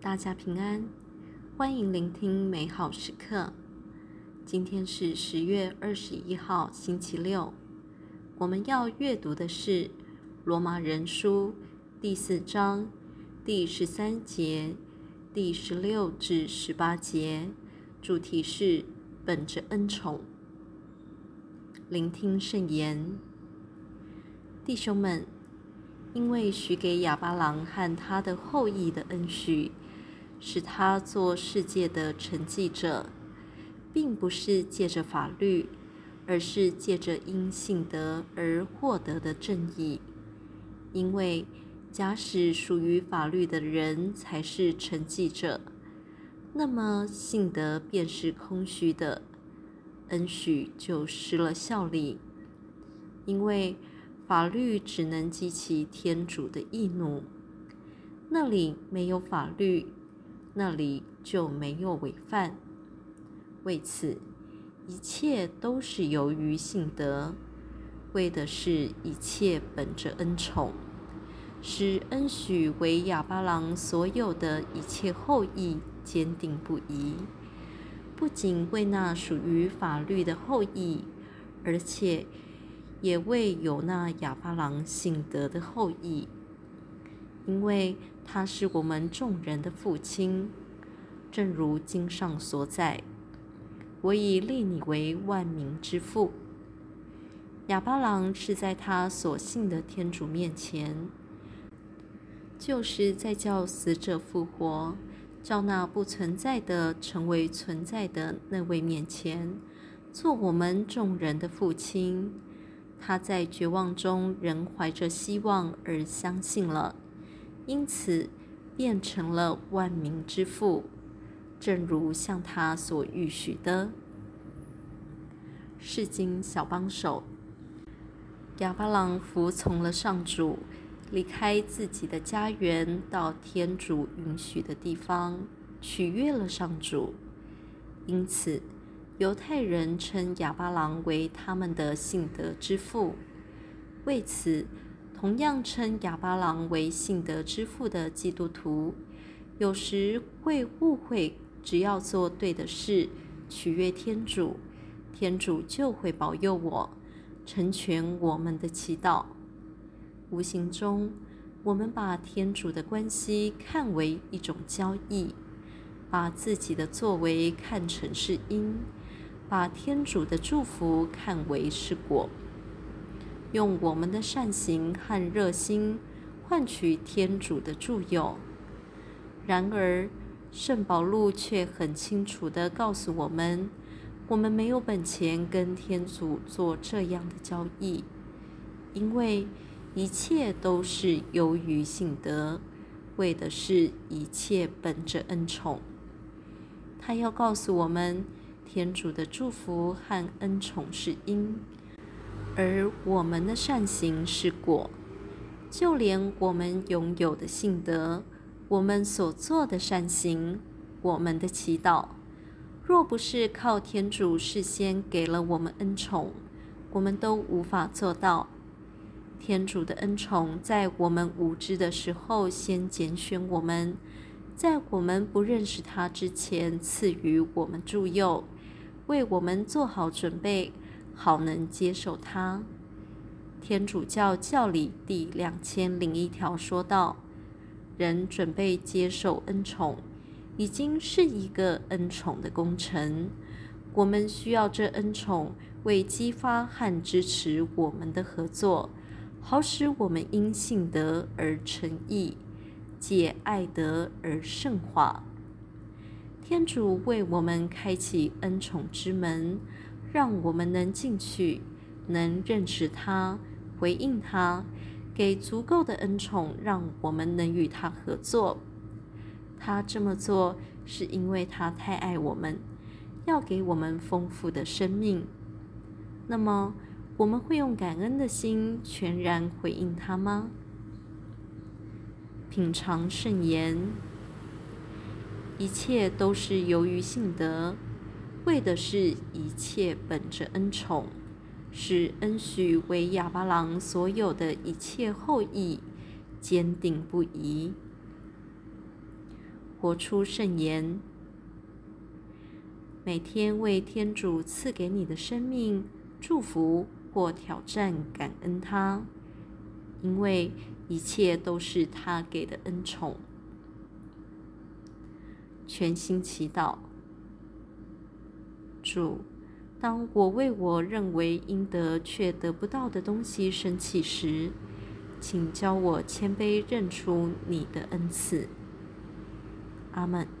大家平安，欢迎聆听美好时刻。今天是十月二十一号，星期六。我们要阅读的是《罗马人书》第四章第十三节、第十六至十八节，主题是本着恩宠。聆听圣言，弟兄们，因为许给亚巴郎和他的后裔的恩许。使他做世界的承继者，并不是借着法律，而是借着因信德而获得的正义。因为假使属于法律的人才是承继者，那么信德便是空虚的，恩许就失了效力。因为法律只能激起天主的义怒，那里没有法律。那里就没有违犯。为此，一切都是由于信德，为的是一切本着恩宠，使恩许为亚巴郎所有的一切后裔坚定不移。不仅为那属于法律的后裔，而且也为有那亚巴郎信德的后裔。因为他是我们众人的父亲，正如经上所载：“我已立你为万民之父。”亚巴郎是在他所信的天主面前，就是在叫死者复活、叫那不存在的成为存在的那位面前，做我们众人的父亲。他在绝望中仍怀着希望而相信了。因此，变成了万民之父，正如向他所预许的。世经小帮手，亚巴郎服从了上主，离开自己的家园，到天主允许的地方，取悦了上主。因此，犹太人称亚巴郎为他们的信德之父。为此，同样称哑巴郎为信德之父的基督徒，有时会误会，只要做对的事，取悦天主，天主就会保佑我，成全我们的祈祷。无形中，我们把天主的关系看为一种交易，把自己的作为看成是因，把天主的祝福看为是果。用我们的善行和热心换取天主的助佑。然而，圣保禄却很清楚地告诉我们：我们没有本钱跟天主做这样的交易，因为一切都是由于信德，为的是一切本着恩宠。他要告诉我们，天主的祝福和恩宠是因。而我们的善行是果，就连我们拥有的信德，我们所做的善行，我们的祈祷，若不是靠天主事先给了我们恩宠，我们都无法做到。天主的恩宠在我们无知的时候先拣选我们，在我们不认识他之前赐予我们助佑，为我们做好准备。好能接受他。天主教教理第两千零一条说道：“人准备接受恩宠，已经是一个恩宠的工程。我们需要这恩宠为激发和支持我们的合作，好使我们因信德而成义，借爱德而圣化。天主为我们开启恩宠之门。”让我们能进去，能认识他，回应他，给足够的恩宠，让我们能与他合作。他这么做是因为他太爱我们，要给我们丰富的生命。那么，我们会用感恩的心全然回应他吗？品尝圣言，一切都是由于信德。为的是一切本着恩宠，使恩许为亚巴郎所有的一切后裔坚定不移。活出圣言。每天为天主赐给你的生命祝福或挑战感恩他，因为一切都是他给的恩宠。全心祈祷，主，当我为我认为应得却得不到的东西生气时，请教我谦卑认出你的恩赐。阿门。